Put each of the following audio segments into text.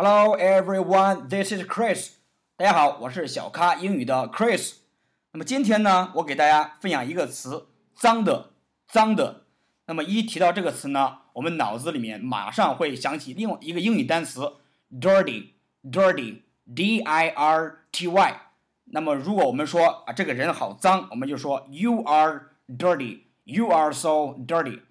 Hello everyone, this is Chris。大家好，我是小咖英语的 Chris。那么今天呢，我给大家分享一个词，脏的，脏的。那么一提到这个词呢，我们脑子里面马上会想起另外一个英语单词，dirty，dirty，D-I-R-T-Y。那么如果我们说啊这个人好脏，我们就说 You are dirty，You are so dirty。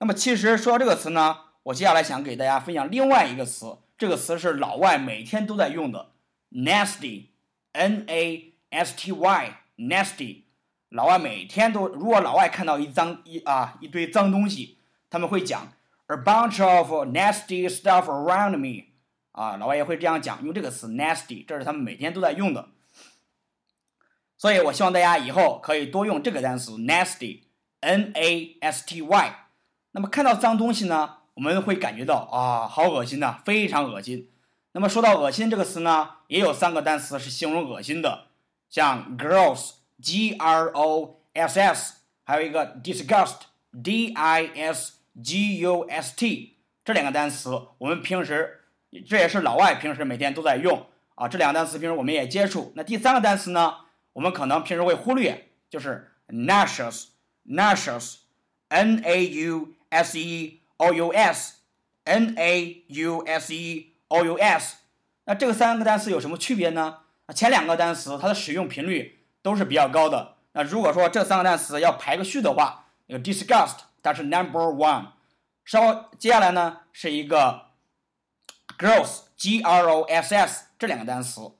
那么其实说到这个词呢，我接下来想给大家分享另外一个词。这个词是老外每天都在用的，nasty，n a s t y，nasty。老外每天都，如果老外看到一脏一啊一堆脏东西，他们会讲 a bunch of nasty stuff around me。啊，老外也会这样讲，用这个词 nasty，这是他们每天都在用的。所以我希望大家以后可以多用这个单词 nasty，n a s t y。那么看到脏东西呢？我们会感觉到啊，好恶心呐，非常恶心。那么说到恶心这个词呢，也有三个单词是形容恶心的，像 gross，g r o s s，还有一个 disgust，d i s g u s t，这两个单词我们平时，这也是老外平时每天都在用啊，这两个单词平时我们也接触。那第三个单词呢，我们可能平时会忽略，就是 nauseous，nauseous，n a u s e。O u s n a u s e o u s，那这个三个单词有什么区别呢？前两个单词它的使用频率都是比较高的。那如果说这三个单词要排个序的话，那个 disgust 它是 number one。稍接下来呢是一个 gross g r o s s 这两个单词，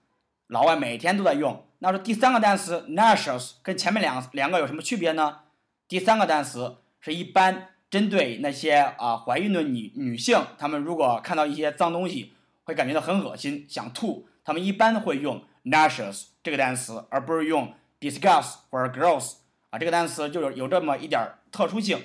老外每天都在用。那说第三个单词 nauseous 跟前面两两个有什么区别呢？第三个单词是一般。针对那些啊怀孕的女女性，她们如果看到一些脏东西，会感觉到很恶心，想吐，她们一般会用 nauseous 这个单词，而不是用 disgust 或者 gross 啊这个单词就有有这么一点特殊性。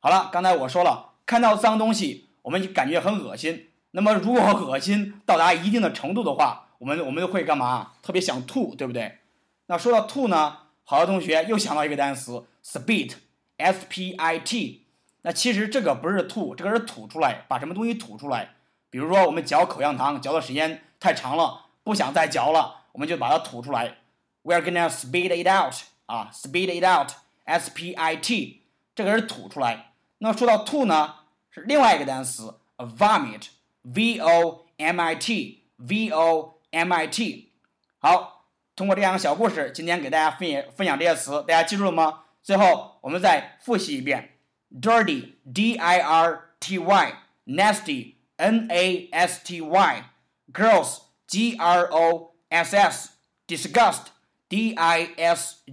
好了，刚才我说了，看到脏东西，我们就感觉很恶心。那么如果恶心到达一定的程度的话，我们我们会干嘛？特别想吐，对不对？那说到吐呢，好多同学又想到一个单词 spit，s p i t。那其实这个不是吐，这个是吐出来，把什么东西吐出来。比如说我们嚼口香糖，嚼的时间太长了，不想再嚼了，我们就把它吐出来。We're gonna spit it out 啊，spit it out，s p i t，这个是吐出来。那说到吐呢，是另外一个单词，vomit，v o m i t，v o m i t。好，通过这两个小故事，今天给大家分分享这些词，大家记住了吗？最后我们再复习一遍。Dirty, D-I-R-T-Y, nasty, N-A-S-T-Y, gross, G-R-O-S-S, disgust, D-I-S-G-U-S-T,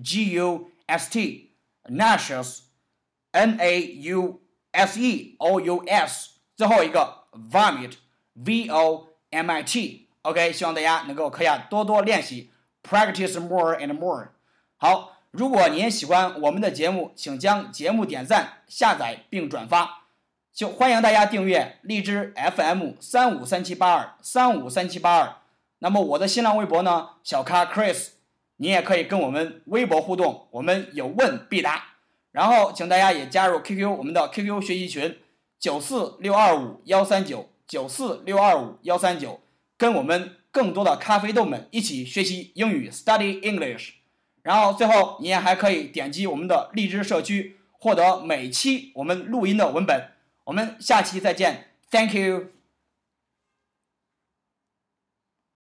nauseous, N-A-U-S-E-O-U-S，最后一个 vomit，V-O-M-I-T。OK，希望大家能够可以啊多多练习，practice more and more。好。如果您喜欢我们的节目，请将节目点赞、下载并转发。就欢迎大家订阅荔枝 FM 三五三七八二三五三七八二。那么我的新浪微博呢，小咖 Chris，你也可以跟我们微博互动，我们有问必答。然后请大家也加入 QQ 我们的 QQ 学习群九四六二五幺三九九四六二五幺三九，跟我们更多的咖啡豆们一起学习英语，Study English。然后最后，您还可以点击我们的荔枝社区，获得每期我们录音的文本。我们下期再见，Thank you。